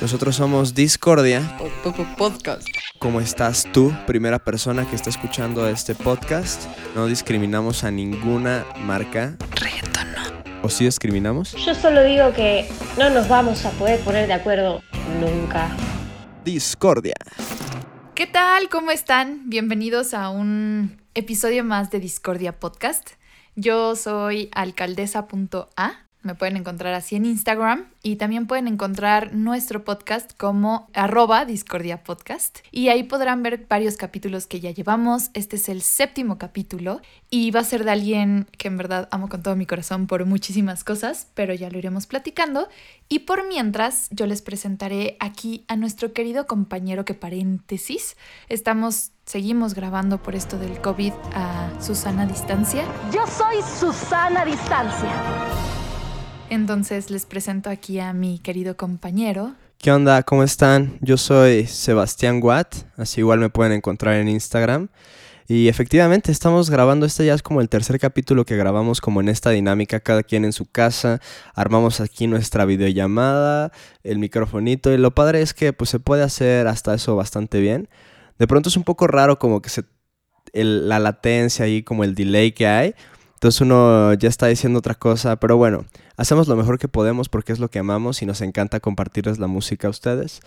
Nosotros somos Discordia. Podcast. ¿Cómo estás tú, primera persona que está escuchando este podcast? No discriminamos a ninguna marca. Reggaeton no. ¿O sí discriminamos? Yo solo digo que no nos vamos a poder poner de acuerdo nunca. Discordia. ¿Qué tal? ¿Cómo están? Bienvenidos a un episodio más de Discordia Podcast. Yo soy alcaldesa.a me pueden encontrar así en Instagram y también pueden encontrar nuestro podcast como arroba Discordia Podcast. Y ahí podrán ver varios capítulos que ya llevamos. Este es el séptimo capítulo y va a ser de alguien que en verdad amo con todo mi corazón por muchísimas cosas, pero ya lo iremos platicando. Y por mientras, yo les presentaré aquí a nuestro querido compañero que paréntesis. Estamos seguimos grabando por esto del COVID a Susana Distancia. Yo soy Susana Distancia. Entonces les presento aquí a mi querido compañero. ¿Qué onda? ¿Cómo están? Yo soy Sebastián Watt, así igual me pueden encontrar en Instagram. Y efectivamente estamos grabando, este ya es como el tercer capítulo que grabamos como en esta dinámica, cada quien en su casa, armamos aquí nuestra videollamada, el microfonito y lo padre es que pues se puede hacer hasta eso bastante bien. De pronto es un poco raro como que se, la latencia y como el delay que hay, entonces uno ya está diciendo otra cosa, pero bueno, hacemos lo mejor que podemos porque es lo que amamos y nos encanta compartirles la música a ustedes.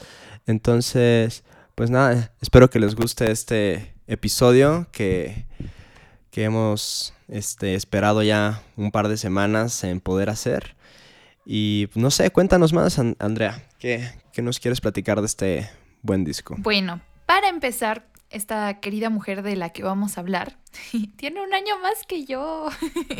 Entonces, pues nada, espero que les guste este episodio que, que hemos este, esperado ya un par de semanas en poder hacer. Y no sé, cuéntanos más, Andrea, ¿qué, ¿qué nos quieres platicar de este buen disco? Bueno, para empezar, esta querida mujer de la que vamos a hablar, tiene un año más que yo.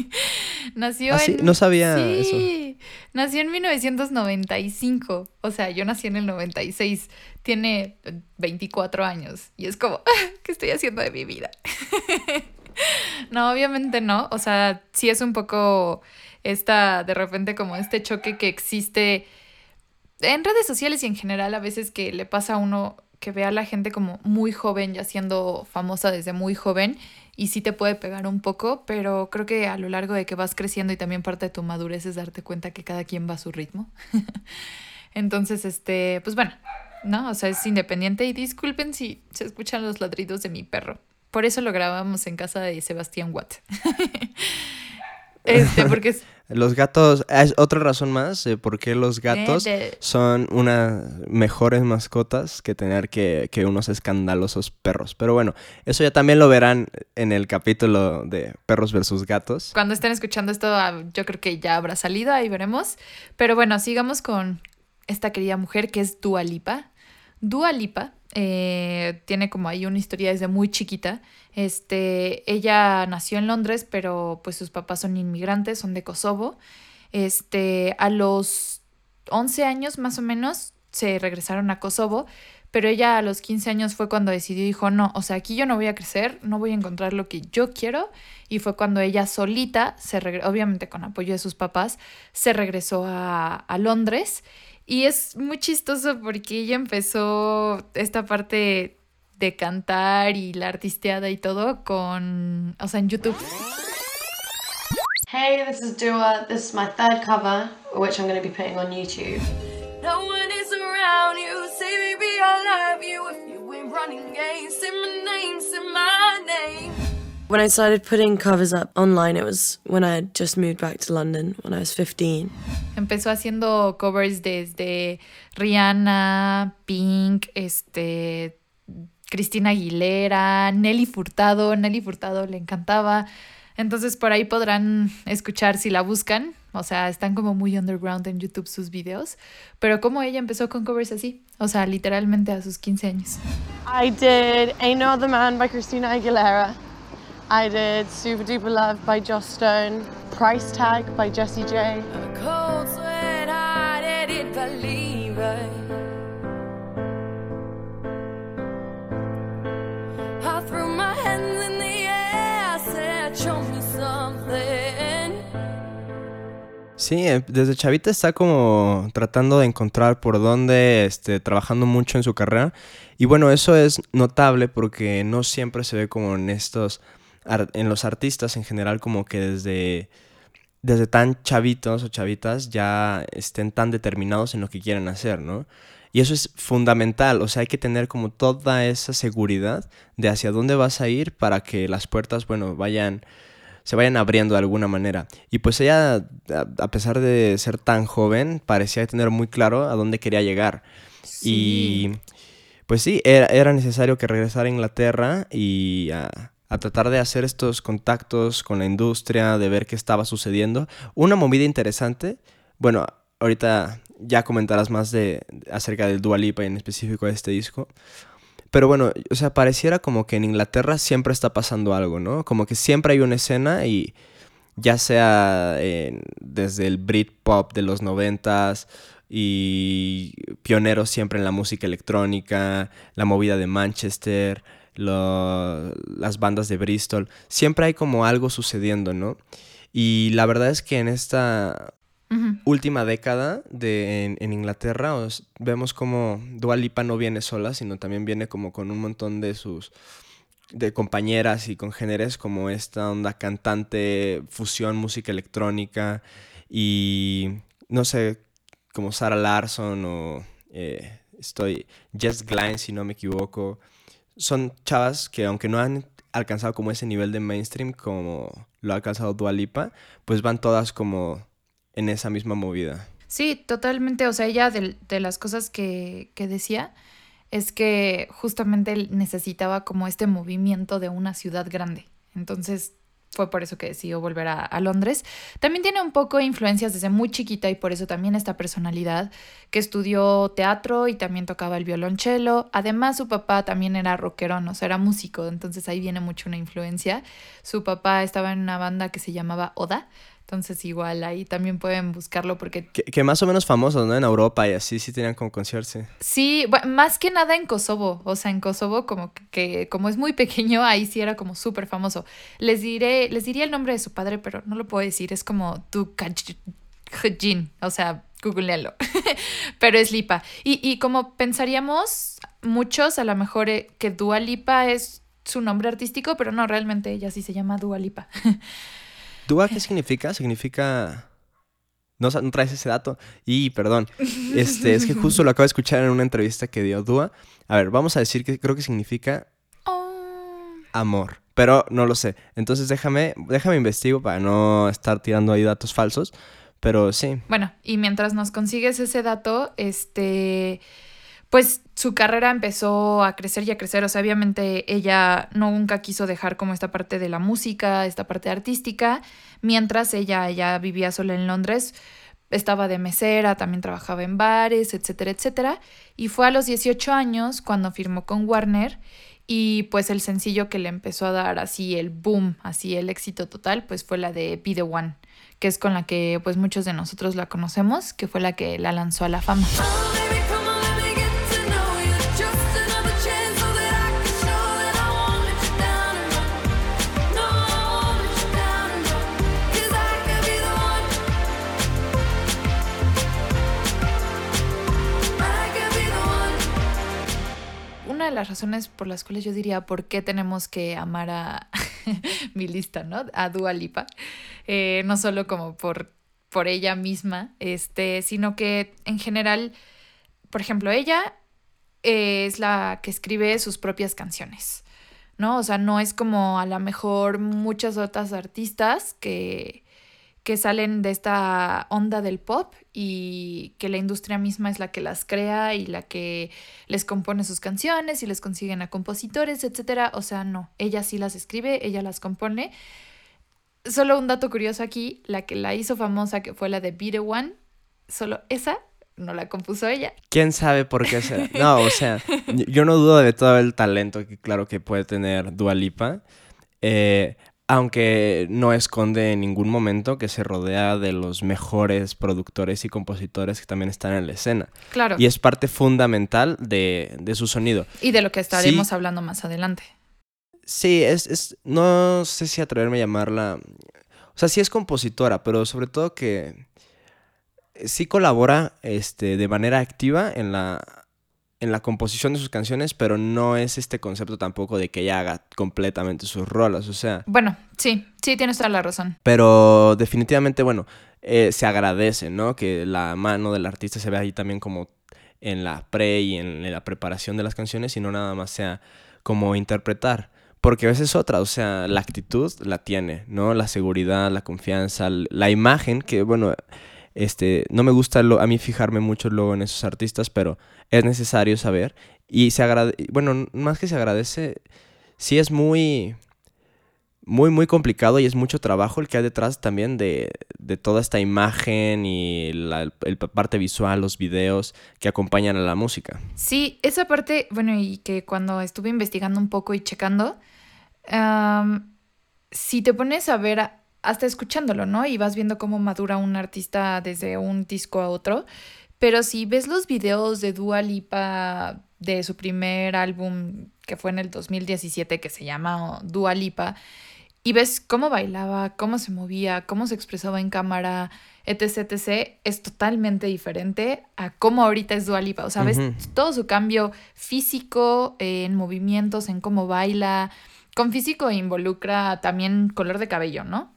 nació ¿Ah, en... No sabía sí, Nació en 1995. O sea, yo nací en el 96. Tiene 24 años. Y es como, ¿qué estoy haciendo de mi vida? no, obviamente no. O sea, sí es un poco esta, de repente, como este choque que existe en redes sociales y en general a veces que le pasa a uno que ve a la gente como muy joven, ya siendo famosa desde muy joven, y sí te puede pegar un poco, pero creo que a lo largo de que vas creciendo y también parte de tu madurez es darte cuenta que cada quien va a su ritmo. Entonces, este, pues bueno, ¿no? O sea, es independiente y disculpen si se escuchan los ladridos de mi perro. Por eso lo grabamos en casa de Sebastián Watt. este, porque los gatos, es otra razón más de por qué los gatos son unas mejores mascotas que tener que, unos escandalosos perros. Pero bueno, eso ya también lo verán en el capítulo de perros versus gatos. Cuando estén escuchando esto, ah, yo creo que ya habrá salido, ahí veremos. Pero bueno, sigamos con esta querida mujer que es Dua Lipa. Dua Lipa eh, tiene como ahí una historia desde muy chiquita. Este, ella nació en Londres, pero pues sus papás son inmigrantes, son de Kosovo. Este, a los 11 años más o menos se regresaron a Kosovo, pero ella a los 15 años fue cuando decidió, dijo, no, o sea, aquí yo no voy a crecer, no voy a encontrar lo que yo quiero, y fue cuando ella solita, se obviamente con apoyo de sus papás, se regresó a, a Londres y es muy chistoso porque ella empezó esta parte de cantar y la artisteada y todo con, o sea, en YouTube. Hey, this is Dua. This is my third cover, which I'm going to be putting on YouTube. No one is around you. Say, baby, I love you. If you ain't running games, say my name, say my name. When I started putting covers up online, it was when I had just moved back to London when I was 15. Empezó haciendo covers desde Rihanna, Pink, este, Cristina Aguilera, Nelly Furtado. Nelly Furtado le encantaba. Entonces por ahí podrán escuchar si la buscan. O sea, están como muy underground en YouTube sus videos. Pero como ella empezó con covers así. O sea, literalmente a sus 15 años. I did Ain't No Other Man by Cristina Aguilera. I did Super Duper Love by Joss Stone, Price Tag by Jessie J. Sí, desde chavita está como tratando de encontrar por dónde, este, trabajando mucho en su carrera. Y bueno, eso es notable porque no siempre se ve como en estos en los artistas en general como que desde desde tan chavitos o chavitas ya estén tan determinados en lo que quieren hacer, ¿no? Y eso es fundamental, o sea, hay que tener como toda esa seguridad de hacia dónde vas a ir para que las puertas, bueno, vayan, se vayan abriendo de alguna manera. Y pues ella, a pesar de ser tan joven, parecía tener muy claro a dónde quería llegar. Y pues sí, era, necesario que regresara a Inglaterra y a, a tratar de hacer estos contactos con la industria, de ver qué estaba sucediendo. Una movida interesante, bueno, ahorita ya comentarás más de acerca del Dua Lipa y en específico de este disco. Pero bueno, o sea, pareciera como que en Inglaterra siempre está pasando algo, ¿no? Como que siempre hay una escena y ya sea desde el Britpop de los noventas y pioneros siempre en la música electrónica, la movida de Manchester, las bandas de Bristol, siempre hay como algo sucediendo, ¿no? Y la verdad es que en esta última década de, en, Inglaterra vemos como Dua Lipa no viene sola, sino también viene como con un montón de sus de compañeras y congéneres como esta onda cantante, fusión, música electrónica y no sé, como Sarah Larson o eh, estoy Jess Glynne si no me equivoco. Son chavas que aunque no han alcanzado como ese nivel de mainstream como lo ha alcanzado Dua Lipa, pues van todas como en esa misma movida. Sí, totalmente. O sea, ella de, las cosas que, que decía es que justamente necesitaba como este movimiento de una ciudad grande. Entonces fue por eso que decidió volver a, a, Londres. También tiene un poco influencias desde muy chiquita y por eso también esta personalidad que estudió teatro y también tocaba el violonchelo. Además su papá también era rockerón, o sea, era músico, entonces ahí viene mucho una influencia. Su papá estaba en una banda que se llamaba Oda, entonces igual ahí también pueden buscarlo porque... Que, más o menos famosos, ¿no? En Europa y así sí tenían como conciertos. Sí, más que nada en Kosovo. O sea, en Kosovo como que, como es muy pequeño, ahí sí era como súper famoso. Les diré, les diría el nombre de su padre, pero no lo puedo decir. Es como Tukajin. O sea, googlealo. pero es Lipa. Y, y como pensaríamos muchos, a lo mejor eh, que Dua Lipa es su nombre artístico, pero no, realmente ella sí se llama Dua Lipa. ¿Dúa qué significa? Significa... No, no, traes ese dato. Y, perdón, este, es que justo lo acabo de escuchar en una entrevista que dio Dúa. A ver, vamos a decir que creo que significa oh. amor, pero no lo sé. Entonces déjame, déjame investigo para no estar tirando ahí datos falsos, pero sí. Bueno, y mientras nos consigues ese dato, este pues su carrera empezó a crecer y a crecer. O sea, obviamente ella nunca quiso dejar como esta parte de la música, esta parte artística, mientras ella ya vivía sola en Londres. Estaba de mesera, también trabajaba en bares, etcétera, etcétera. Y fue a los 18 años cuando firmó con Warner y pues el sencillo que le empezó a dar así el boom, así el éxito total, pues fue la de Be The One, que es con la que pues muchos de nosotros la conocemos, que fue la que la lanzó a la fama. Las razones por las cuales yo diría por qué tenemos que amar a mi lista, ¿no? A Dua Lipa. Eh, no solo como por, por ella misma, este, sino que en general, por ejemplo, ella es la que escribe sus propias canciones, ¿no? O sea, no es como a lo mejor muchas otras artistas que que salen de esta onda del pop y que la industria misma es la que las crea y la que les compone sus canciones y les consiguen a compositores, etcétera. O sea, no, ella sí las escribe, ella las compone. Solo un dato curioso aquí, la que la hizo famosa, que fue la de Be One, solo esa no la compuso ella. ¿Quién sabe por qué será? No, o sea, yo no dudo de todo el talento que claro que puede tener Dua Lipa. Eh, aunque no esconde en ningún momento que se rodea de los mejores productores y compositores que también están en la escena. Claro. Y es parte fundamental de, su sonido. Y de lo que estaremos hablando más adelante. Sí, es, es, no sé si atreverme a llamarla, o sea, sí es compositora, pero sobre todo que sí colabora este, de manera activa en la en la composición de sus canciones, pero no es este concepto tampoco de que ella haga completamente sus rolas, o sea. Bueno, sí, sí, tienes toda la razón. Pero definitivamente, bueno, eh, se agradece, ¿no? Que la mano del artista se vea ahí también como en la pre y en la preparación de las canciones y no nada más sea como interpretar. Porque a veces otra, o sea, la actitud la tiene, ¿no? La seguridad, la confianza, la imagen, que bueno, este, no me gusta a mí fijarme mucho luego en esos artistas, pero es necesario saber. Y se agradece, bueno, más que se agradece, sí es muy, muy, muy complicado y es mucho trabajo el que hay detrás también de, de toda esta imagen y la parte visual, los videos que acompañan a la música. Sí, esa parte, bueno, y que cuando estuve investigando un poco y checando, si te pones a ver hasta escuchándolo, ¿no? Y vas viendo cómo madura un artista desde un disco a otro. Pero si ves los videos de Dua Lipa de su primer álbum que fue en el 2017 que se llama Dua Lipa y ves cómo bailaba, cómo se movía, cómo se expresaba en cámara, etc, etc, es totalmente diferente a cómo ahorita es Dua Lipa. O sea, ves todo su cambio físico, en movimientos, en cómo baila. Con físico involucra también color de cabello, ¿no?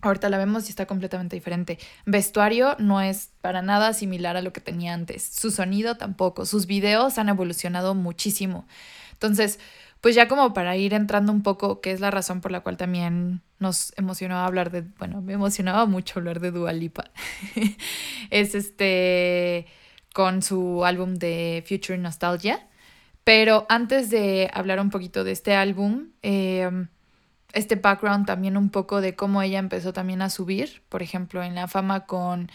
Ahorita la vemos y está completamente diferente. Vestuario no es para nada similar a lo que tenía antes. Su sonido tampoco. Sus videos han evolucionado muchísimo. Entonces, pues ya como para ir entrando un poco, que es la razón por la cual también nos emocionaba hablar de, bueno, me emocionaba mucho hablar de Dua Lipa. es este con su álbum de Future Nostalgia. Pero antes de hablar un poquito de este álbum, eh, este background también un poco de cómo ella empezó también a subir, por ejemplo, en la fama con,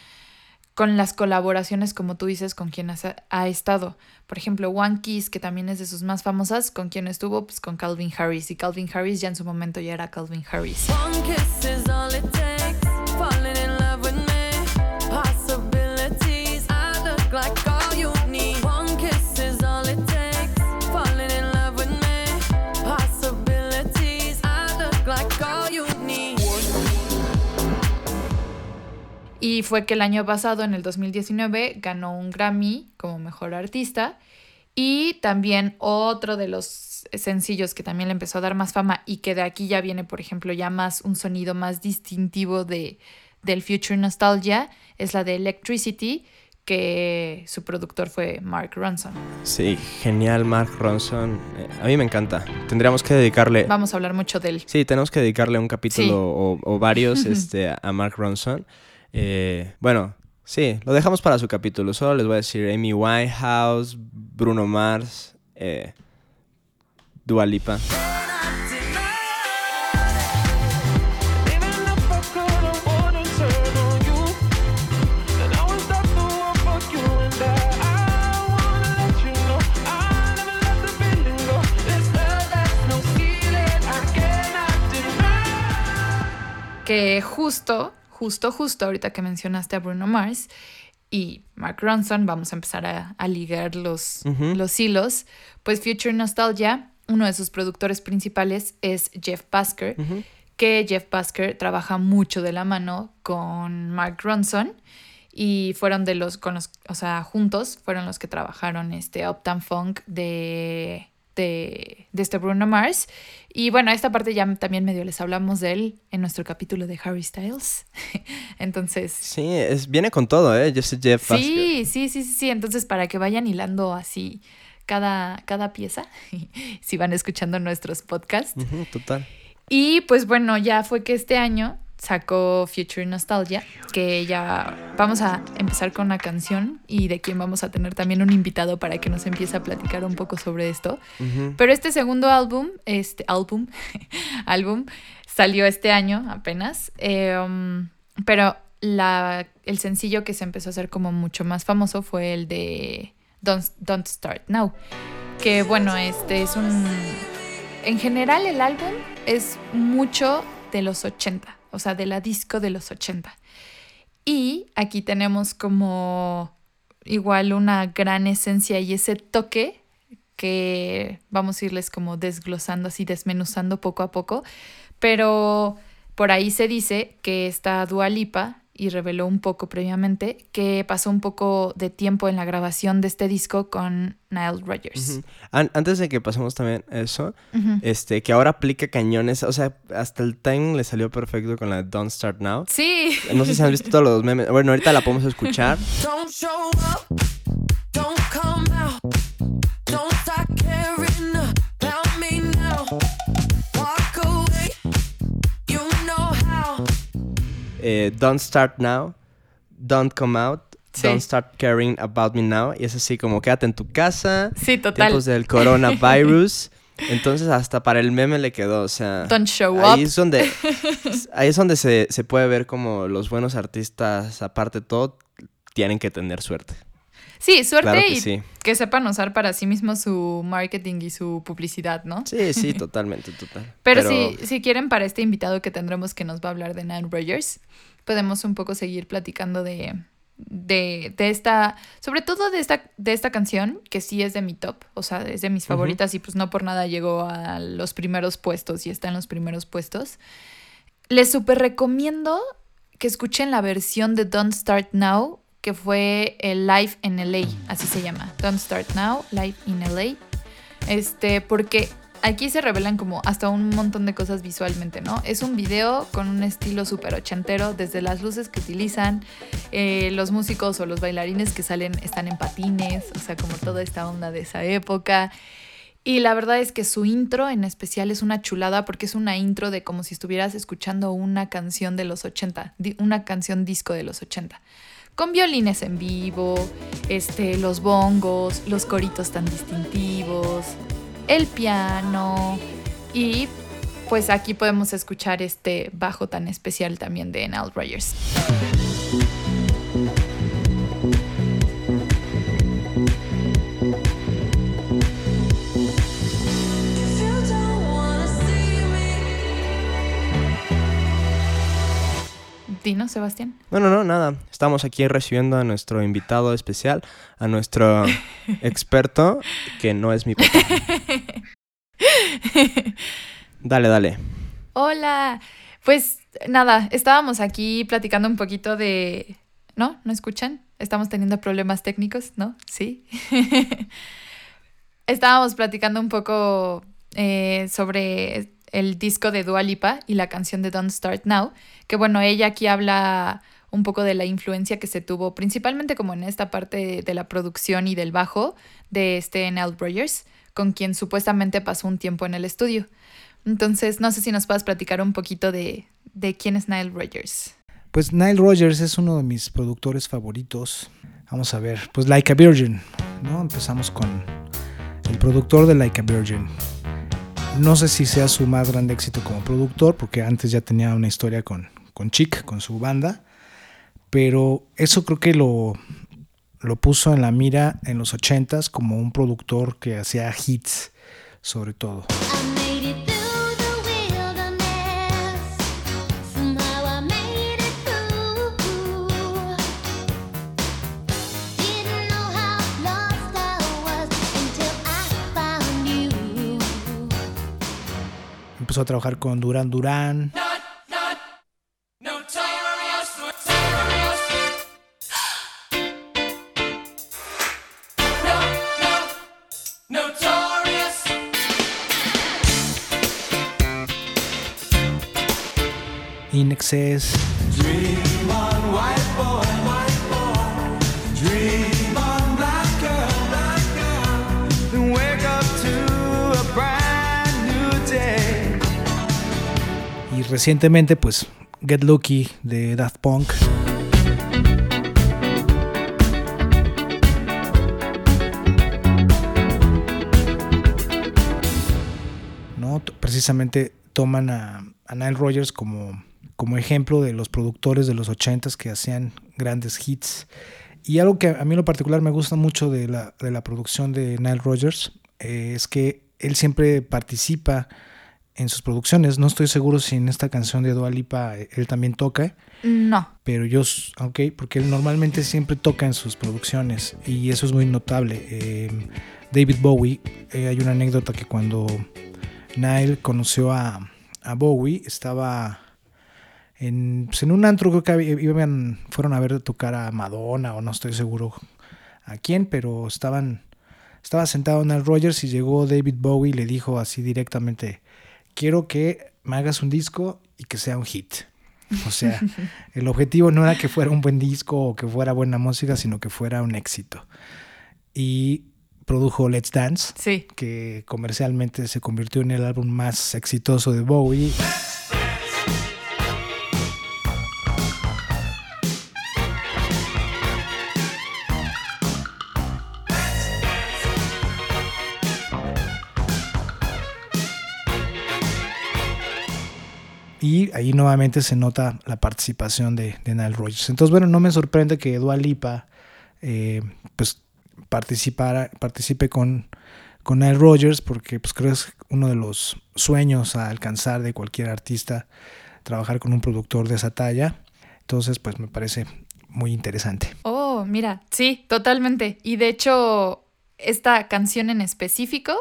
con las colaboraciones, como tú dices, con quien ha, estado. Por ejemplo, One Kiss, que también es de sus más famosas, con quien estuvo, pues con Calvin Harris. Y Calvin Harris ya en su momento ya era Calvin Harris. Y fue que el año pasado, en el 2019, ganó un Grammy como mejor artista. Y también otro de los sencillos que también le empezó a dar más fama y que de aquí ya viene, por ejemplo, ya más un sonido más distintivo de, del Future Nostalgia, es la de Electricity, que su productor fue Mark Ronson. Sí, genial Mark Ronson. Eh, a mí me encanta. Tendríamos que dedicarle... Vamos a hablar mucho de él. Sí, tenemos que dedicarle un capítulo o, o, varios este, a Mark Ronson. Eh, bueno, sí, lo dejamos para su capítulo. Solo les voy a decir Amy Winehouse, Bruno Mars, eh, Dua Lipa. Que justo justo, justo ahorita que mencionaste a Bruno Mars y Mark Ronson, vamos a empezar a, ligar los, los hilos, pues Future Nostalgia, uno de sus productores principales es Jeff Busker, que Jeff Busker trabaja mucho de la mano con Mark Ronson y fueron de los, con los, o sea, juntos fueron los que trabajaron este Uptown Funk de de, este Bruno Mars. Y bueno, esta parte ya también medio les hablamos de él en nuestro capítulo de Harry Styles. Entonces... Sí, es, viene con todo, ¿eh? Yo sé Jeff Sí, sí, sí, sí, sí. Entonces, para que vayan hilando así cada, cada pieza, si van escuchando nuestros podcasts. total. Y pues bueno, ya fue que este año sacó Future Nostalgia, que ya vamos a empezar con una canción y de quien vamos a tener también un invitado para que nos empiece a platicar un poco sobre esto. Pero este segundo álbum, este álbum, álbum, salió este año apenas, em, pero la, el sencillo que se empezó a hacer como mucho más famoso fue el de Don't, Don't Start Now, que bueno, este es un... En general el álbum es mucho de los 80 o sea, de la disco de los 80. Y aquí tenemos como igual una gran esencia y ese toque que vamos a irles como desglosando así, desmenuzando poco a poco, pero por ahí se dice que esta Dualipa y reveló un poco previamente que pasó un poco de tiempo en la grabación de este disco con Nile Rodgers. antes de que pasemos también eso, este, que ahora aplica cañones, o sea, hasta el time le salió perfecto con la Don't Start Now. Sí. No sé si han visto todos los memes. Bueno, ahorita la podemos escuchar. Eh, don't Start Now, Don't Come Out, Don't Start Caring About Me Now. Y es así como quédate en tu casa. Sí, total. Tiempos del coronavirus. Entonces hasta para el meme le quedó, o sea... Don't show ahí up. Es donde, ahí es donde se, se puede ver como los buenos artistas, aparte de todo, tienen que tener suerte. Sí, suerte y que sepan usar para sí mismos su marketing y su publicidad, ¿no? Sí, sí, totalmente, total. Pero, Si, si quieren para este invitado que tendremos que nos va a hablar de Nine Rogers, podemos un poco seguir platicando de, de, de, esta, sobre todo de esta, de esta canción, que sí es de mi top, o sea, es de mis favoritas y pues no por nada llegó a los primeros puestos y está en los primeros puestos. Les súper recomiendo que escuchen la versión de Don't Start Now que fue el Live in LA, así se llama. Don't Start Now, Live in LA. Este, porque aquí se revelan como hasta un montón de cosas visualmente, ¿no? Es un video con un estilo súper ochentero, desde las luces que utilizan, eh, los músicos o los bailarines que salen están en patines, o sea, como toda esta onda de esa época. Y la verdad es que su intro en especial es una chulada porque es una intro de como si estuvieras escuchando una canción de los 80, una canción disco de los 80 con violines en vivo, este, los bongos, los coritos tan distintivos, el piano y pues aquí podemos escuchar este bajo tan especial también de Nile Rogers. ¿No, Sebastián? No, no, no, nada. Estamos aquí recibiendo a nuestro invitado especial, a nuestro experto, que no es mi papá. dale, dale. Hola. Pues nada, estábamos aquí platicando un poquito de... ¿No? ¿No escuchan? Estamos teniendo problemas técnicos, ¿no? Sí. estábamos platicando un poco eh, sobre el disco de Dua Lipa y la canción de Don't Start Now, que bueno, ella aquí habla un poco de la influencia que se tuvo, principalmente como en esta parte de la producción y del bajo de este Nile Rogers, con quien supuestamente pasó un tiempo en el estudio. Entonces, no sé si nos puedes platicar un poquito de, de quién es Nile Rogers. Pues Nile Rogers es uno de mis productores favoritos. Vamos a ver, pues Like a Virgin, ¿no? Empezamos con el productor de Like a Virgin, no sé si sea su más grande éxito como productor, porque antes ya tenía una historia con, con con su banda, pero eso creo que lo, lo puso en la mira en los 80s como un productor que hacía hits sobre todo. Empezó a trabajar con Duran Duran. In Excess. Recientemente, pues, Get Lucky de Daft Punk. ¿No? Precisamente toman a, Nile Rogers como, como ejemplo de los productores de los 80s que hacían grandes hits. Y algo que a mí en lo particular me gusta mucho de la, de la producción de Nile Rogers eh, es que él siempre participa en sus producciones. No estoy seguro si en esta canción de Dua Lipa eh, él también toca. No. Pero yo, ok, porque él normalmente siempre toca en sus producciones y eso es muy notable. Em, David Bowie, eh, hay una anécdota que cuando Nile conoció a, Bowie, estaba en, pues, en un antro, creo que iban, fueron a ver tocar a Madonna o no estoy seguro a quién, pero estaban, estaba sentado en el Rogers y llegó David Bowie y le dijo así directamente, quiero que me hagas un disco y que sea un hit. O sea, el objetivo no era que fuera un buen disco o que fuera buena música, sino que fuera un éxito. Y produjo Let's Dance, que comercialmente se convirtió en el álbum más exitoso de Bowie. Ahí nuevamente se nota la participación de, de Nile Rodgers. Entonces, bueno, no me sorprende que Dua Lipa eh, pues participe con, con Nile Rodgers porque pues creo que es uno de los sueños a alcanzar de cualquier artista trabajar con un productor de esa talla. Entonces, pues me parece muy interesante. Oh, mira, sí, totalmente. Y de hecho, esta canción en específico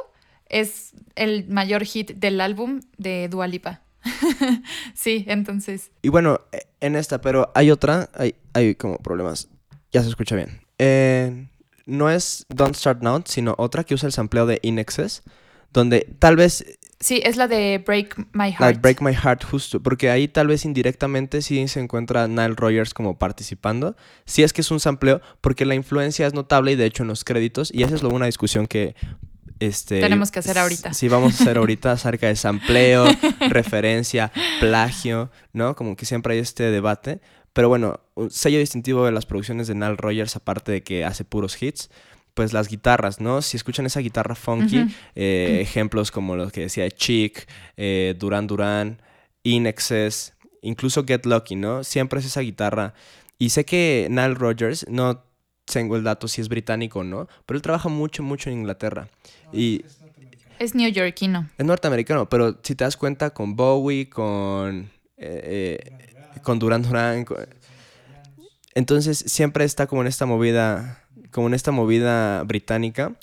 es el mayor hit del álbum de Dua Lipa. sí, entonces. Y bueno, e, en esta, pero hay otra, hay, hay como problemas. Ya se escucha bien. Eh, no es Don't Start Now, sino otra que usa el sampleo de Inexes, donde tal vez... Sí, es la de Break My Heart. Break My Heart, justo, porque ahí tal vez indirectamente sí se encuentra Nile Rogers como participando. Sí es que es un sampleo, porque la influencia es notable y de hecho en los créditos, y esa es luego una discusión que este, Tenemos que hacer ahorita. Sí, vamos a hacer ahorita acerca de sampleo, referencia, plagio, ¿no? Como que siempre hay este debate. Pero bueno, un sello distintivo de las producciones de Nile Rogers, aparte de que hace puros hits, pues las guitarras, ¿no? Si escuchan esa guitarra funky, eh, ejemplos como los que decía Chick, eh, Duran Duran, In Excess, incluso Get Lucky, ¿no? Siempre es esa guitarra. Y sé que Nile Rogers no tengo el dato si es británico o no, pero él trabaja mucho, mucho en Inglaterra. Y es neoyorquino. Es norteamericano, pero si te das cuenta con Bowie, con, eh, eh, con Duran Duran, entonces siempre está como en esta movida, como en esta movida británica.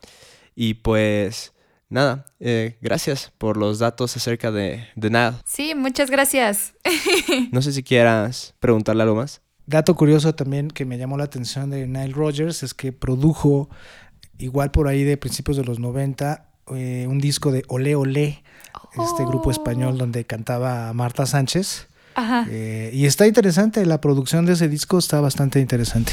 Y pues nada, eh, gracias por los datos acerca de, de nada. Sí, muchas gracias. no sé si quieras preguntarle algo más. Dato curioso también que me llamó la atención de Nile Rogers es que produjo, igual por ahí de principios de los 90, eh, un disco de Olé Olé, este grupo español oh. donde cantaba Marta Sánchez. Eh, y está interesante, la producción de ese disco está bastante interesante.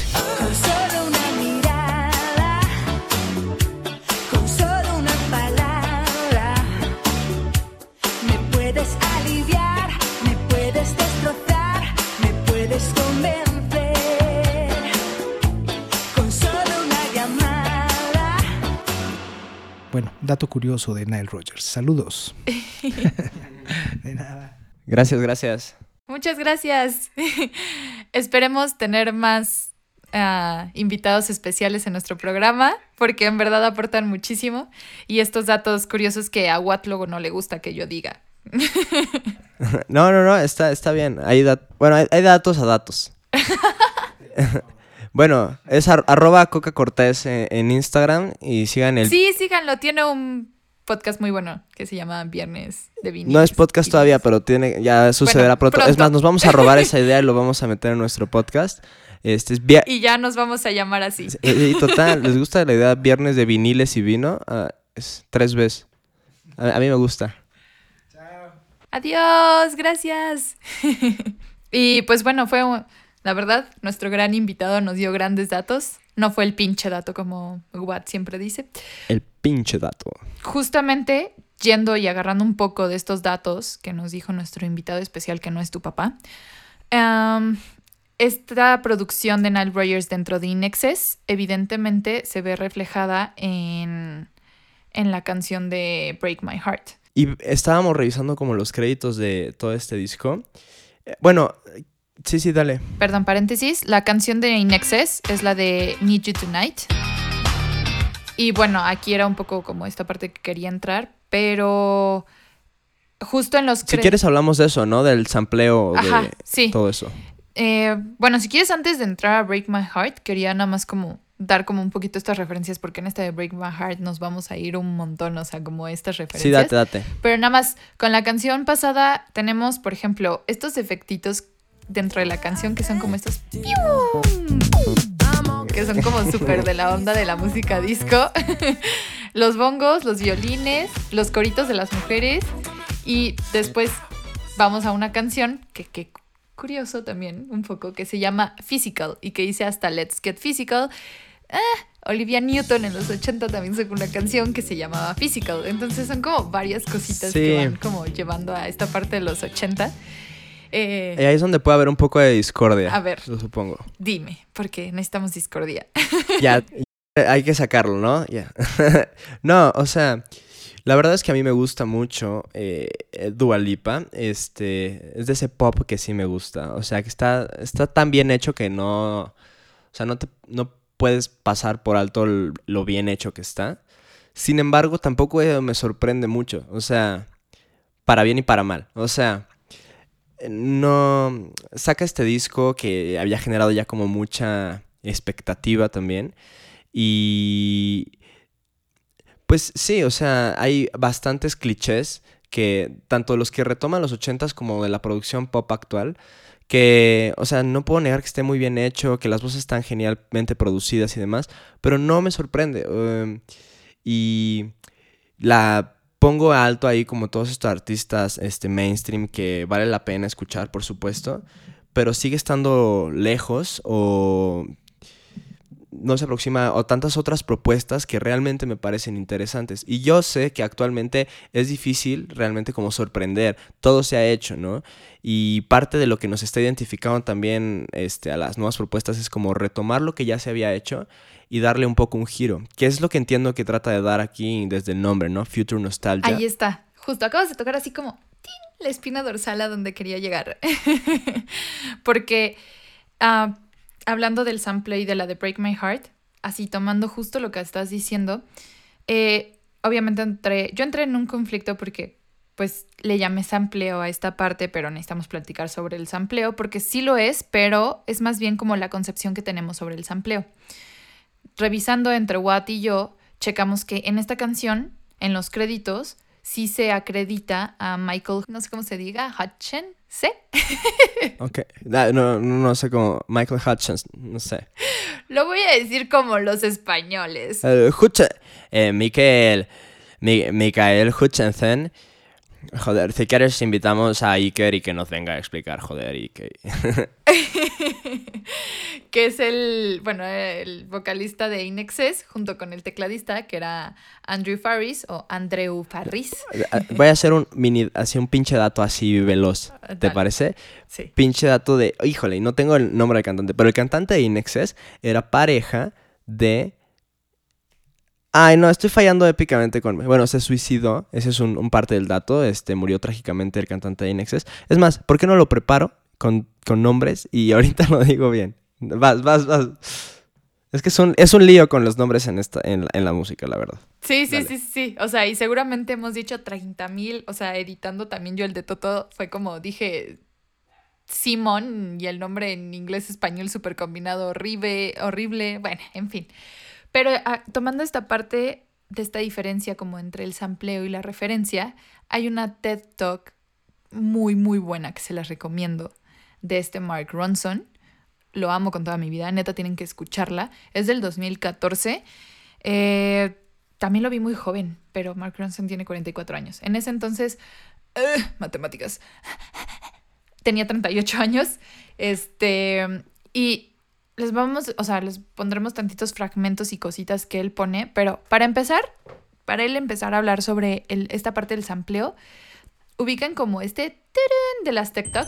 Dato curioso de Nile Rogers. Saludos. de nada. Gracias, gracias. Muchas gracias. Esperemos tener más ah, invitados especiales en nuestro programa, porque en verdad aportan muchísimo. Y estos datos curiosos que a Watt luego no le gusta que yo diga. no, no, no, está, está bien. Hay bueno, hay datos a datos. Bueno, es arroba Coca Cortés en, Instagram y sigan el... Sí, síganlo, tiene un podcast muy bueno que se llama Viernes de Vinil. No es podcast todavía, pero tiene ya sucederá pronto. Es más, nos vamos a robar esa idea y lo vamos a meter en nuestro podcast. Este es y ya nos vamos a llamar así. Y, total, ¿les gusta la idea Viernes de Viniles y Vino? Ah, es tres veces. A, mí me gusta. Chao. Adiós, gracias. y pues bueno, fue un la verdad, nuestro gran invitado nos dio grandes datos. No fue el pinche dato como Watt siempre dice. El pinche dato. Justamente yendo y agarrando un poco de estos datos que nos dijo nuestro invitado especial, que no es tu papá. esta producción de Nile Rogers dentro de Inexes evidentemente se ve reflejada en, en la canción de Break My Heart. Y estábamos revisando como los créditos de todo este disco. Eh, bueno, Sí, sí, dale. Perdón, paréntesis. La canción de Inexes es la de Need You Tonight. Y bueno, aquí era un poco como esta parte que quería entrar, pero justo en los... Si quieres hablamos de eso, ¿no? Del sampleo, de sí. todo eso. Eh, bueno, si quieres antes de entrar a Break My Heart, quería nada más como dar como un poquito estas referencias, porque en esta de Break My Heart nos vamos a ir un montón, o sea, como estas referencias. Sí, date, date. Pero nada más, con la canción pasada tenemos, por ejemplo, estos efectitos dentro de la canción que son como estos que son como súper de la onda de la música disco. los bongos, los violines, los coritos de las mujeres y después vamos a una canción que, que curioso también un poco que se llama Physical y que dice hasta Let's Get Physical. Ah, Olivia Newton en los 80 también sacó una canción que se llamaba Physical. Entonces son como varias cositas que van como llevando a esta parte de los 80. Eh, ahí es donde puede haber un poco de discordia. A ver. Lo supongo. Dime, porque necesitamos discordia. ya, hay que sacarlo, ¿no? Ya. no, o sea, la verdad es que a mí me gusta mucho eh, Dua Lipa. Este, es de ese pop que sí me gusta. O sea, que está, está tan bien hecho que no... O sea, no, te, no puedes pasar por alto lo bien hecho que está. Sin embargo, tampoco me sorprende mucho. O sea, para bien y para mal. O sea, no saca este disco que había generado ya como mucha expectativa también. Y pues sí, o sea, hay bastantes clichés que tanto los que retoman los ochentas como de la producción pop actual, que, o sea, no puedo negar que esté muy bien hecho, que las voces están genialmente producidas y demás, pero no me sorprende. Em, y la pongo alto ahí como todos estos artistas este, mainstream que vale la pena escuchar, por supuesto, pero sigue estando lejos o no se aproxima o tantas otras propuestas que realmente me parecen interesantes. Y yo sé que actualmente es difícil realmente como sorprender, todo se ha hecho, ¿no? Y parte de lo que nos está identificando también este, a las nuevas propuestas es como retomar lo que ya se había hecho y darle un poco un giro, que es lo que entiendo que trata de dar aquí desde el nombre, ¿no? Future Nostalgia. Ahí está, justo acabas de tocar así como la espina dorsal a donde quería llegar. Porque... Ah, hablando del sample y de la de Break My Heart, así tomando justo lo que estás diciendo, eh, obviamente entré, yo entré en un conflicto porque pues le llamé sampleo a esta parte, pero necesitamos platicar sobre el sampleo, porque sí lo es, pero es más bien como la concepción que tenemos sobre el sampleo. Revisando entre Watt y yo, checamos que en esta canción, en los créditos, sí se acredita a Michael, no sé cómo se diga, Hutchen, ¿sí? ok, no, no, sé cómo, Michael Hutchins, no sé. Lo voy a decir como los españoles. Uh, eh, Michael, Michael Hutchinson Joder, si quieres invitamos a Iker y que nos venga a explicar, joder, Iker. que es el, bueno, el vocalista de Inexes junto con el tecladista que era Andrew Farris o Andrew Farris. Voy a hacer un mini, así un pinche dato así veloz, ¿te parece? Sí. Pinche dato de, híjole, no tengo el nombre del cantante, pero el cantante de Inexes era pareja de Ay, no, estoy fallando épicamente con... Bueno, se suicidó, ese es un, parte del dato, este, murió trágicamente el cantante de Inexes. Es más, ¿por qué no lo preparo con, nombres y ahorita lo digo bien? Vas, vas, vas. Es que son, es un lío con los nombres en, esta, en, la música, la verdad. Sí, sí, sí, sí. O sea, y seguramente hemos dicho 30 mil, o sea, editando también yo el de Toto, fue como dije Simón y el nombre en inglés español súper combinado, horrible, horrible, bueno, en fin. Pero ah, tomando esta parte de esta diferencia como entre el sampleo y la referencia, hay una TED Talk muy, muy buena que se las recomiendo de este Mark Ronson. Lo amo con toda mi vida, neta tienen que escucharla. Es del 2014. Eh, también lo vi muy joven, pero Mark Ronson tiene 44 años. En ese entonces, uh, matemáticas, tenía 38 años. Este, y les vamos, o sea, les pondremos tantitos fragmentos y cositas que él pone, pero para empezar, para él empezar a hablar sobre esta parte del sampleo, ubican como este de las TikTok.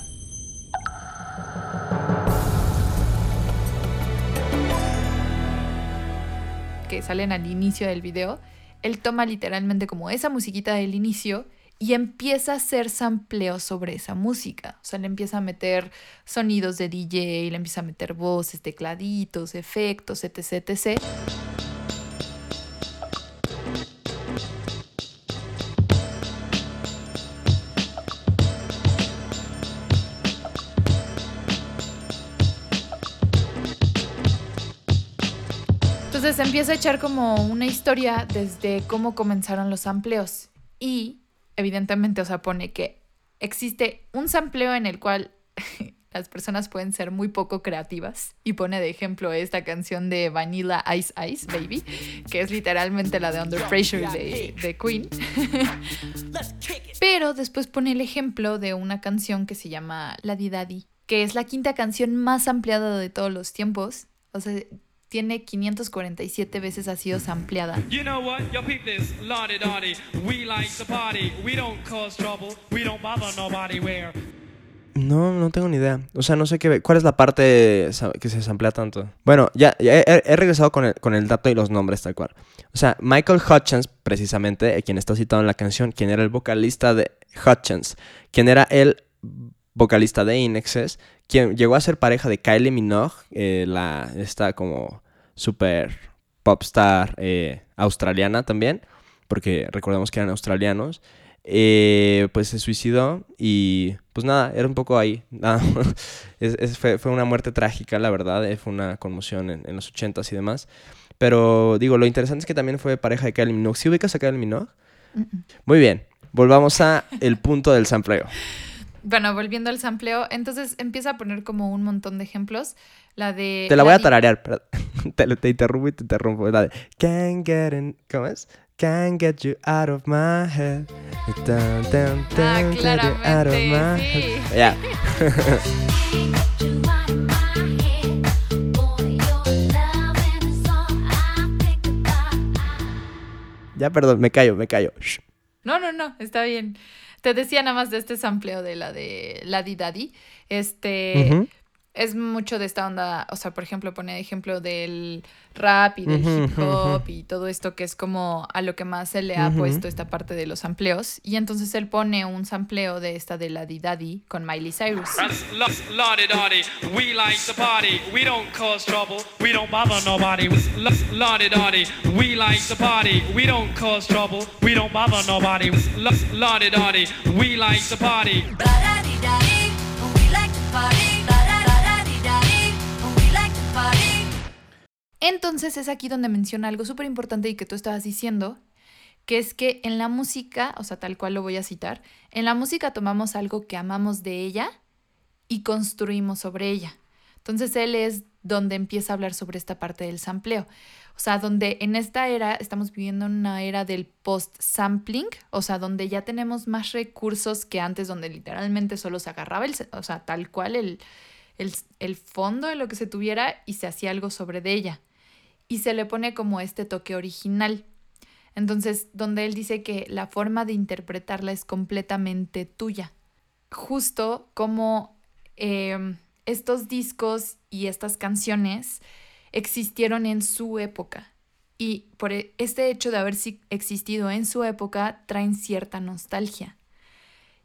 Que salen al inicio del video, él toma literalmente como esa musiquita del inicio y empieza a hacer sampleo sobre esa música. O sea, le empieza a meter sonidos de DJ, le empieza a meter voces, tecladitos, efectos, etc. etc. Empieza a echar como una historia desde cómo comenzaron los sampleos. Y evidentemente, o sea, pone que existe un sampleo en el cual las personas pueden ser muy poco creativas y pone de ejemplo esta canción de Vanilla Ice Ice Baby, que es literalmente la de Under Pressure de, de Queen. Pero después pone el ejemplo de una canción que se llama La Di Daddy, que es la quinta canción más ampliada de todos los tiempos. O sea, tiene 547 veces ha sido sampleada. You know what? Yo, peep this. Lottie Dottie. We like to party. We don't cause trouble. We don't bother nobody where. No, no tengo ni idea. O sea, no sé qué, cuál es la parte que se samplea tanto. Bueno, ya, ya he, he regresado con el, con el dato y los nombres tal cual. O sea, Michael Hutchins, precisamente, eh, quien está citado en la canción, quien era el vocalista de Hutchins, quien era el vocalista de Inexes, quien llegó a ser pareja de Kylie Minogue, eh, la, esta como super popstar eh, australiana también, porque recordemos que eran australianos eh, pues se suicidó y pues nada, era un poco ahí. Nada, es- es- fue, fue una muerte trágica, la verdad, eh, fue una conmoción en, en los ochentas y demás. Pero digo, lo interesante es que también fue pareja de Kylie Minogue. ¿Sí ubicas a Kylie Minogue? Muy bien, volvamos a el punto del sampleo. Bueno, volviendo al sampleo, entonces empieza a poner como un montón de ejemplos. La de. Te la voy a tararear, pero te, te interrumpo y te interrumpo. La de Can't get in, ¿cómo es? Can't get you out of my head. Dun, dun, dun, get you out of my claramente, head. sí. Ya. Ya, perdón, me callo, me callo. Shh. No, no, no, está bien. Te decía nada más de este sampleo de la de la Di Daddy. Este. Es mucho de esta onda, o sea, por ejemplo, pone ejemplo del rap y del hip hop y todo esto que es como a lo que más se le ha puesto esta parte de los sampleos. Y entonces él pone un sampleo de esta de la Daddy con Miley Cyrus. Entonces es aquí donde menciona algo súper importante y que tú estabas diciendo, que es que en la música, o sea, tal cual lo voy a citar, en la música tomamos algo que amamos de ella y construimos sobre ella. Entonces él es donde empieza a hablar sobre esta parte del sampleo. O sea, donde en esta era estamos viviendo una era del post-sampling, o sea, donde ya tenemos más recursos que antes, donde literalmente solo se agarraba el, o sea, tal cual el, el, el fondo de lo que se tuviera y se hacía algo sobre de ella. Y se le pone como este toque original. Entonces, donde él dice que la forma de interpretarla es completamente tuya. Justo como eh, estos discos y estas canciones existieron en su época. Y por e- este hecho de haber existido en su época, traen cierta nostalgia.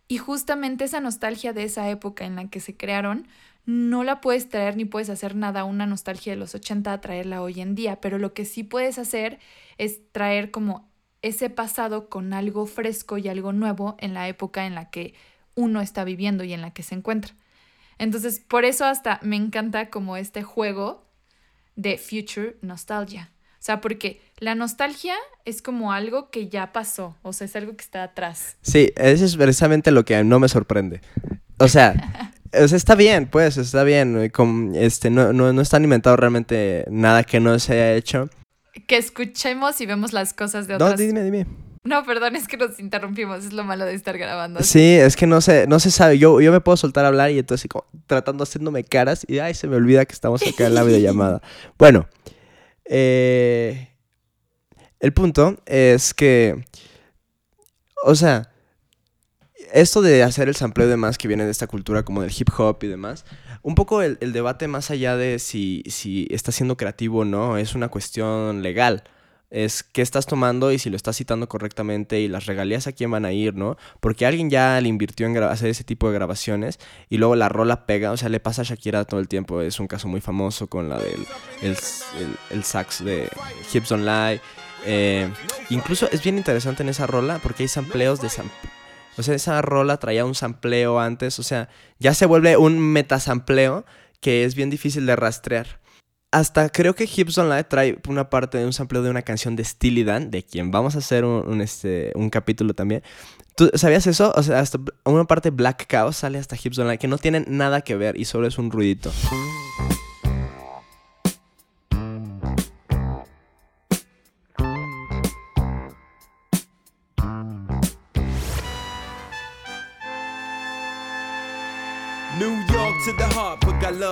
Y justamente esa nostalgia de esa época en la que se crearon, no la puedes traer ni puedes hacer nada, una nostalgia de los 80 a traerla hoy en día, pero lo que sí puedes hacer es traer como ese pasado con algo fresco y algo nuevo en la época en la que uno está viviendo y en la que se encuentra. Entonces, por eso hasta me encanta como este juego de Future Nostalgia. O sea, porque la nostalgia es como algo que ya pasó, o sea, es algo que está atrás. Sí, eso es precisamente lo que no me sorprende. O sea, o sea, está bien, pues, está bien. eh, con- este, no, no, no están inventado realmente nada que no se haya hecho. Que escuchemos y vemos las cosas de No, otras. dime, dime. No, perdón, es que nos interrumpimos, es lo malo de estar grabando. así. Sí, es que no se, no se sabe. Yo, yo me puedo soltar a hablar y entonces como tratando haciéndome caras y ay, se me olvida que estamos acá en la videollamada. Bueno, eh, el punto es que, o sea, esto de hacer el sampleo y demás que viene de esta cultura como del hip hop y demás, un poco el, debate más allá de si, si está siendo creativo o no, es una cuestión legal. Es qué estás tomando y si lo estás citando correctamente y las regalías a quién van a ir, ¿no? Porque alguien ya le invirtió en hacer ese tipo de grabaciones y luego la rola pega, o sea, le pasa a Shakira todo el tiempo. Es un caso muy famoso con la del el, el- el sax de Hips Online. Eh, incluso es bien interesante en esa rola porque hay sampleos de sam- O sea, esa rola traía un sampleo antes, o sea, ya se vuelve un metasampleo que es bien difícil de rastrear. hasta creo que Hips Don't Lie trae una parte de un sampleo de una canción de Steely Dan, de quien vamos a hacer un, este, un capítulo también. ¿Tú sabías eso? O sea, hasta una parte Black Cow sale hasta Hips Don't Lie, que no tienen nada que ver y solo es un ruidito.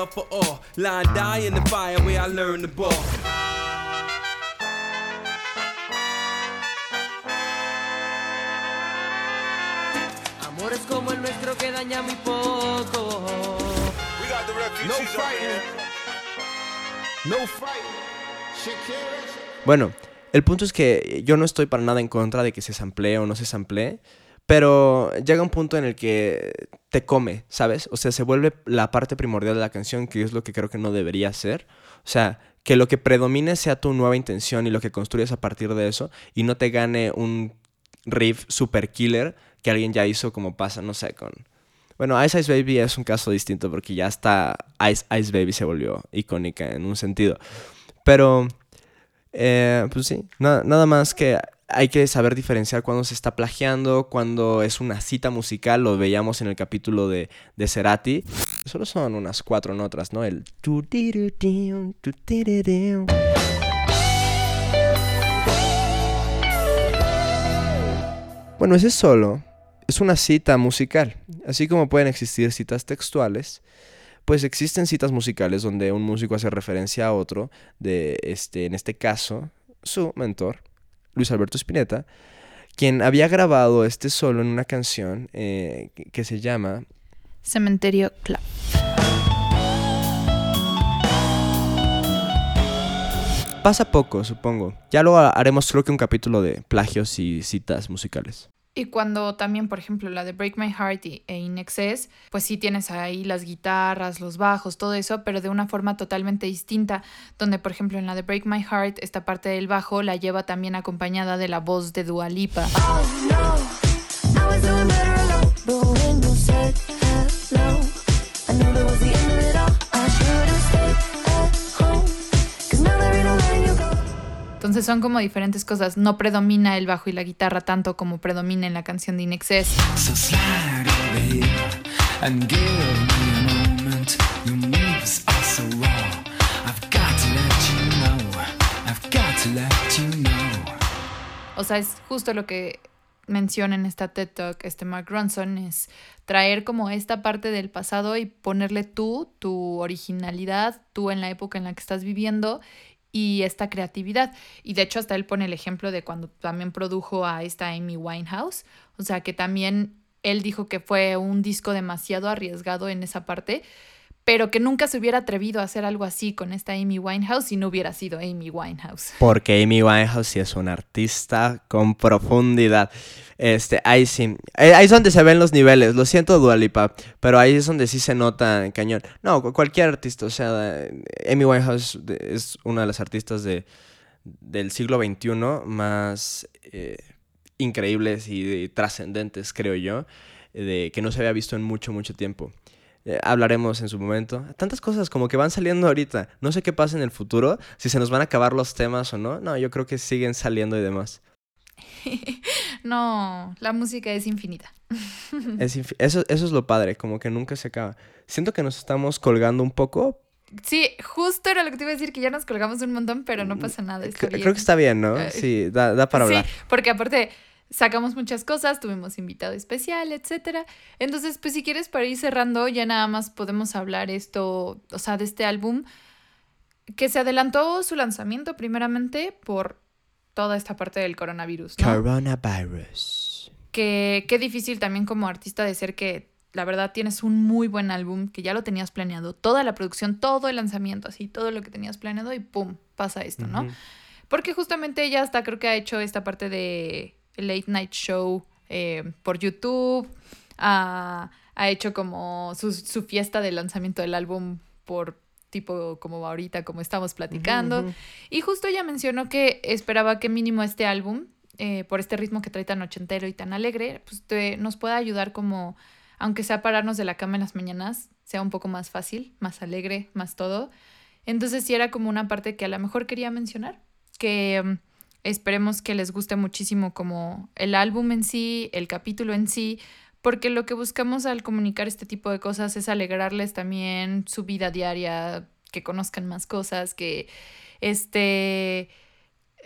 Love for all. Line die in the fire where I learned the ball. Amores como el nuestro que daña muy poco. No fighting. No fighting. Bueno, el punto es que yo no estoy para nada en contra de que se samplee o no se samplee, pero llega un punto en el que te come, ¿sabes? O sea, se vuelve la parte primordial de la canción, que es lo que creo que no debería ser. O sea, que lo que predomine sea tu nueva intención y lo que construyes a partir de eso, y no te gane un riff super killer que alguien ya hizo como pasa, no sé, con... Bueno, Ice Ice Baby es un caso distinto porque ya hasta Ice Ice Baby se volvió icónica en un sentido. Pero, eh, pues sí, na- nada más que hay que saber diferenciar cuando se está plagiando, cuando es una cita musical, lo veíamos en el capítulo de, de Cerati. Solo son unas cuatro notas, ¿no? El... Bueno, ese solo es una cita musical. Así como pueden existir citas textuales, pues existen citas musicales donde un músico hace referencia a otro, de este, en este caso, su mentor, Luis Alberto Spinetta, quien había grabado este solo en una canción eh, que- se llama Cementerio Club. Pasa poco, supongo. Ya lo ha- haremos creo que un capítulo de plagios y citas musicales. Y cuando también, por ejemplo, la de Break My Heart y, e In Excess, pues sí tienes ahí las guitarras, los bajos, todo eso, pero de una forma totalmente distinta, donde, por ejemplo, en la de Break My Heart, esta parte del bajo la lleva también acompañada de la voz de Dua Lipa. Oh no, Entonces son como diferentes cosas. No predomina el bajo y la guitarra tanto como predomina en la canción de In Excess. So slide over here and give me a moment. Your moves are so raw. I've got to let you know. I've got to let you know. O sea, es justo lo que menciona en esta TED Talk este Mark Ronson, es traer como esta parte del pasado y ponerle tú, tu originalidad, tú en la época en la que estás viviendo y esta creatividad. Y de hecho hasta él pone el ejemplo de cuando también produjo a esta Amy Winehouse. O sea, que también él dijo que fue un disco demasiado arriesgado en esa parte, pero que nunca se hubiera atrevido a hacer algo así con esta Amy Winehouse si no hubiera sido Amy Winehouse. Porque Amy Winehouse sí es una artista con profundidad. Este, ahí sí. Eh, Ahí es donde se ven los niveles. Lo siento, Dualipa. Pero ahí es donde sí se nota cañón. No, cu- cualquier artista. O sea, eh, Amy Winehouse es una de las artistas de, del siglo XXI más eh, increíbles y, de- trascendentes, creo yo. De, que no se había visto en mucho, mucho tiempo. Eh, hablaremos en su momento. Tantas cosas como que van saliendo ahorita. No sé qué pasa en el futuro, si se nos van a acabar los temas o no. No, yo creo que siguen saliendo y demás. No, la música es infinita. Es infi- eso, eso es lo padre, como que nunca se acaba. Siento que nos estamos colgando un poco. Sí, justo era lo que te iba a decir, que ya nos colgamos un montón, pero no pasa nada. está bien. Creo que está bien, ¿no? Sí, da, da para sí, hablar. porque aparte sacamos muchas cosas, tuvimos invitado especial, etcétera. Entonces, pues si quieres para ir cerrando, ya nada más podemos hablar esto, o sea, de este álbum que se adelantó su lanzamiento primeramente por toda esta parte del coronavirus, ¿no? Coronavirus. que qué difícil también como artista de ser que la verdad tienes un muy buen álbum, que ya lo tenías planeado, toda la producción, todo el lanzamiento, así, todo lo que tenías planeado y pum, pasa esto, ¿no? Porque justamente ella hasta creo que ha hecho esta parte de late night show eh, por YouTube, ha, ha hecho como su, su fiesta de lanzamiento del álbum por tipo como ahorita, como estamos platicando. Y justo ella mencionó que esperaba que mínimo este álbum, eh, por este ritmo que trae tan ochentero y tan alegre, pues te- nos pueda ayudar como, aunque sea pararnos de la cama en las mañanas, sea un poco más fácil, más alegre, más todo. Entonces sí era como una parte que a lo mejor quería mencionar, que mm, esperemos que les guste muchísimo como el álbum en sí, el capítulo en sí, porque lo que buscamos al comunicar este tipo de cosas es alegrarles también su vida diaria, que conozcan más cosas, que este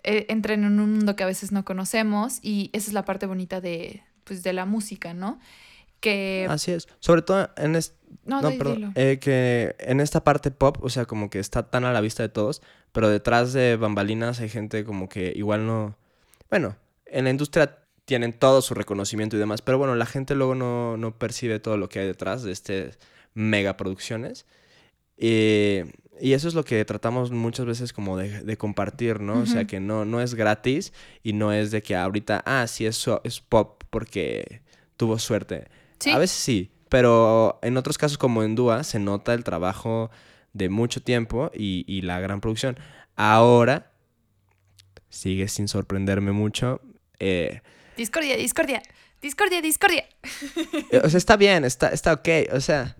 eh, entren en un mundo que a veces no conocemos y esa es la parte bonita de pues de la música, ¿no? Que Así es. Sobre todo en es- No, no, perdón. Eh, que en esta parte pop, o sea, como que está tan a la vista de todos, pero detrás de bambalinas hay gente como que igual no. Bueno, en la industria tienen todo su reconocimiento y demás, pero bueno, la gente luego no, no percibe todo lo que hay detrás de este megaproducciones. Y, y eso es lo que tratamos muchas veces como de, de compartir, ¿no? O sea, que no, no es gratis y no es de que ahorita, ah, sí, eso es pop porque tuvo suerte. Sí. A veces sí, pero en otros casos como en Dua se nota el trabajo de mucho tiempo y, y la gran producción. Ahora sigue sin sorprenderme mucho. eh, Discordia, discordia, discordia, discordia. eh, o sea, está bien, está, está ok. O sea,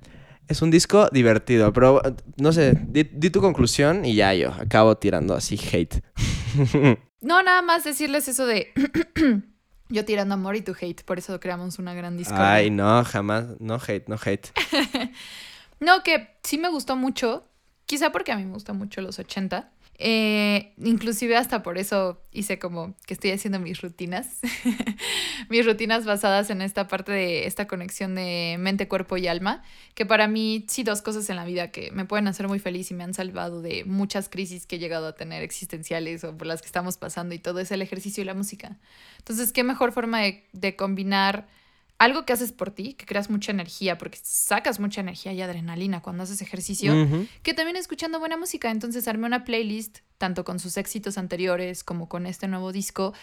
es un disco divertido, pero no sé, di, di tu conclusión y ya yo acabo tirando así hate. No, nada más decirles eso de yo tirando amor y tu hate, por eso creamos una gran discordia. Ay, no, jamás, no hate, no hate. No, que sí me gustó mucho, quizá porque a mí me gustan mucho los 80. Eh, inclusive hasta por eso hice como que estoy haciendo mis rutinas. mis rutinas basadas en esta parte de esta conexión de mente, cuerpo y alma. Que para mí sí dos cosas en la vida que me pueden hacer muy feliz y me han salvado de muchas crisis que he llegado a tener existenciales o por las que estamos pasando y todo es el ejercicio y la música. Entonces, ¿qué mejor forma de, de combinar algo que haces por ti, que creas mucha energía, porque sacas mucha energía y adrenalina cuando haces ejercicio, que también escuchando buena música. Entonces armé una playlist, tanto con sus éxitos anteriores como con este nuevo disco,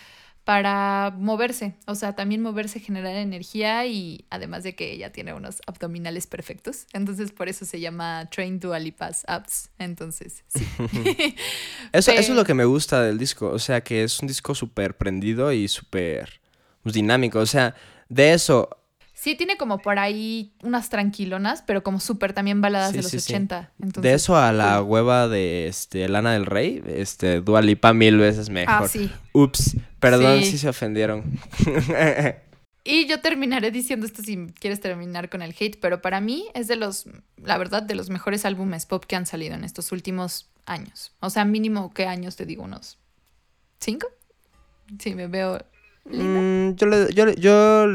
para moverse. O sea, también moverse, generar energía y además de que ella tiene unos abdominales perfectos. Entonces por eso se llama Train Dua Lipa's Abs. Entonces, sí. Eso, eso es lo que me gusta del disco. O sea, que es un disco súper prendido y súper pues, dinámico. O sea, de eso. Sí, tiene como por ahí unas tranquilonas, pero como súper también baladas Sí, de los sí, sí. 80. Entonces, de eso a la hueva de este, Lana del Rey, este, Dua Lipa mil veces mejor. Ah, sí. Ups, perdón si se ofendieron. Y yo terminaré diciendo esto si quieres terminar con el hate, pero para mí es de los, la verdad, de los mejores álbumes pop que han salido en estos últimos años. O sea, mínimo, ¿qué años te digo? ¿Unos cinco? Sí, me veo. Mm, yo, le- yo, yo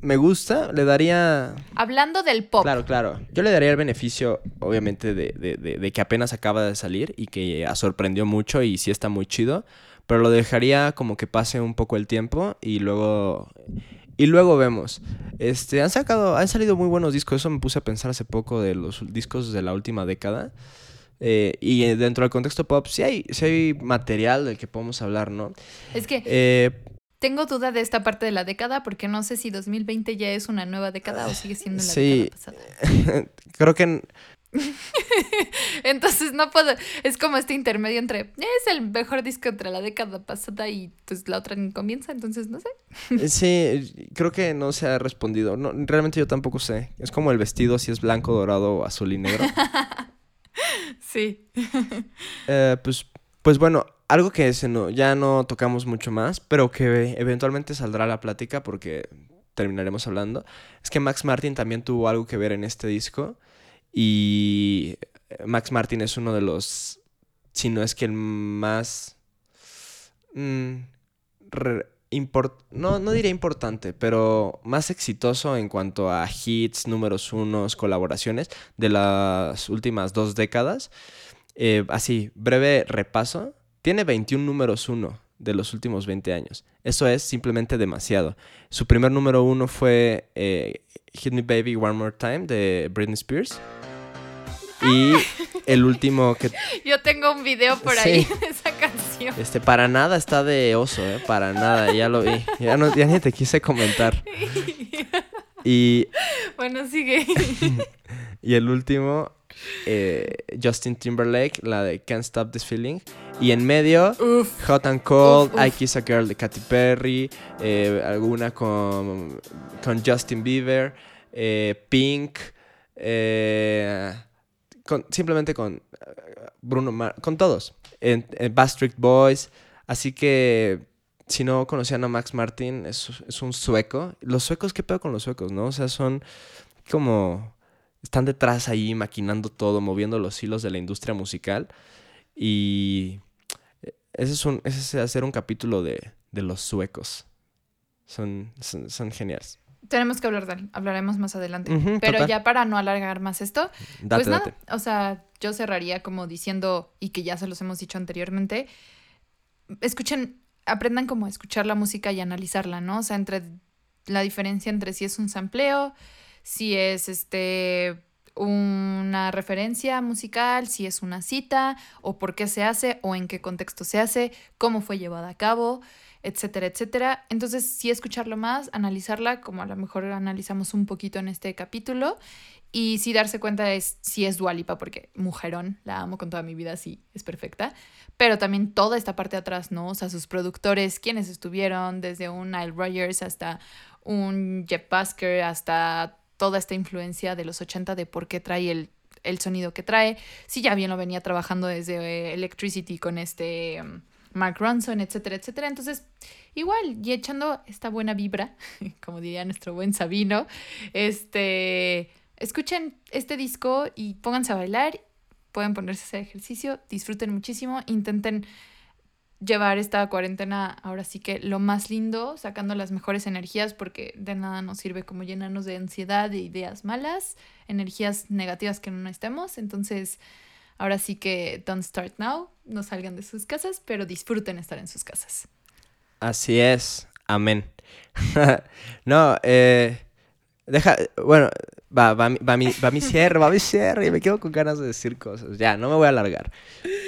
me gusta, le daría... Hablando del pop. Claro, claro. Yo le daría el beneficio, obviamente, de, de- de- de que apenas acaba de salir y que ah, sorprendió mucho y sí está muy chido. Pero lo dejaría como que pase un poco el tiempo y luego. Y luego vemos. Este, han sacado, han salido muy buenos discos. Eso me puse a pensar hace poco de los discos de la última década. Eh, y eh, dentro del contexto pop, sí hay, sí hay material del que podemos hablar, ¿no? Es que Eh, tengo duda de esta parte de la década porque no sé si 2020 ya es una nueva década o sigue siendo la Sí. década pasada. creo que en- Entonces no puedo, es como este intermedio entre es el mejor disco entre la década pasada y pues la otra ni comienza, entonces no sé. Eh, Sí, creo que no se ha respondido. No, realmente yo tampoco sé. Es como el vestido, si es blanco, dorado azul y negro. Sí. Eh, pues, pues bueno, algo que ya no tocamos mucho más, pero que eventualmente saldrá a la plática porque terminaremos hablando, es que Max Martin también tuvo algo que ver en este disco. Y eh, Max Martin es uno de los, si no es que el más... mm, no, no diría importante, pero más exitoso en cuanto a hits, números unos, colaboraciones de las últimas dos décadas. Eh, así, breve repaso. Tiene 21 números uno de los últimos 20 años. Eso es simplemente demasiado. Su primer número uno fue eh, Hit Me Baby One More Time de Britney Spears. Y el último que Yo tengo un video por Sí. ahí de esa canción. este, para nada está de oso, ¿eh? Para nada, ya lo vi. Ya, no, ya ni te quise comentar. Y, Bueno, sigue. y el último, eh, Justin Timberlake, la de Can't Stop This Feeling. Y en medio, Hot and Cold, Uf, uf. I Kiss a Girl de Katy Perry, eh, alguna con, con Justin Bieber, eh, Pink, con- simplemente con Bruno Mars, con todos. En, en Boys. Así que si no conocían a Max Martin, es, es un sueco. Los suecos, ¿qué pedo con los suecos, no? O sea, son como... Están detrás ahí maquinando todo, moviendo los hilos de la industria musical. Y ese es, un, ese es hacer un capítulo de, de los suecos. Son, son, son geniales. Tenemos que hablar de él, hablaremos más adelante. Pero total. ya para no alargar más esto, Date, pues nada, date. o sea, yo cerraría como diciendo, y que ya se los hemos dicho anteriormente, escuchen, aprendan como a escuchar la música y analizarla, ¿no? O sea, entre la diferencia entre si es un sampleo, si es este una referencia musical, si es una cita, o por qué se hace, o en qué contexto se hace, cómo fue llevada a cabo, etcétera, etcétera. Entonces, sí escucharlo más, analizarla, como a lo mejor analizamos un poquito en este capítulo, y sí darse cuenta de si es Dualipa, porque mujerón, la amo con toda mi vida, sí, es perfecta. Pero también toda esta parte de atrás, ¿no? O sea, sus productores, quienes estuvieron, desde un Nile Rogers hasta un Jeff Busker, hasta toda esta influencia de los 80 de por qué trae el, el sonido que trae. Sí, ya bien lo venía trabajando desde eh, Electricity con este um, Mark Ronson, etcétera, etcétera. Entonces, igual, y echando esta buena vibra, como diría nuestro buen Sabino, este, escuchen este disco y pónganse a bailar, pueden ponerse a ejercicio, disfruten muchísimo, intenten llevar esta cuarentena ahora sí que lo más lindo, sacando las mejores energías, porque de nada nos sirve como llenarnos de ansiedad, de ideas malas, energías negativas que no necesitemos. Entonces, ahora sí que don't start now, no salgan de sus casas, pero disfruten estar en sus casas. Así es. Amén. no, eh, deja, bueno, va, va, va, mi, va mi cierre, va mi cierre y me quedo con ganas de decir cosas. Ya, no me voy a alargar.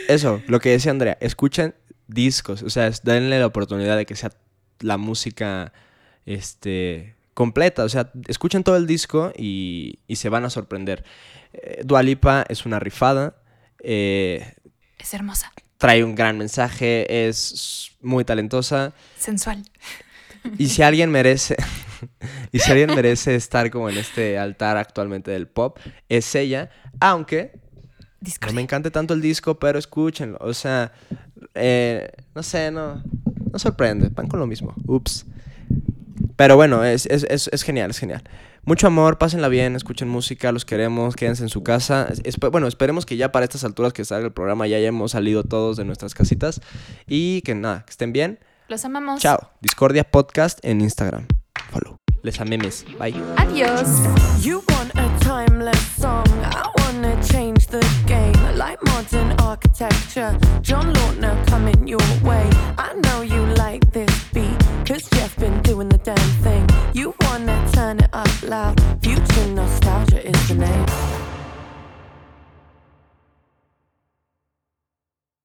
Eso, lo que decía Andrea, escuchen discos, o sea, denle la oportunidad de que sea la música, este, completa, o sea, escuchen todo el disco y, y se van a sorprender. Eh, Dua Lipa es una rifada, eh, Es hermosa, trae un gran mensaje, es muy talentosa. sensual. Y si alguien merece, y si alguien merece estar como en este altar actualmente del pop, es ella, aunque no me encante tanto el disco, pero escúchenlo. O sea, eh, no sé, no, no sorprende, van con lo mismo. Ups. Pero bueno, es, es, es, es genial, es genial. Mucho amor, pásenla bien, escuchen música, los queremos, quédense en su casa. Es- espe- bueno, esperemos que ya para estas alturas que salga el programa ya hayamos salido todos de nuestras casitas. Y que nada, que estén bien. Los amamos. Chao. Discordia Podcast en Instagram. Follow. Les amemes. Bye. Adiós. You want a timeless song, I wanna change the game. Like modern architecture, John Lautner coming your way. I know you like this beat, cause Jeff been doing the damn thing. You wanna turn it up loud, future nostalgia is the name.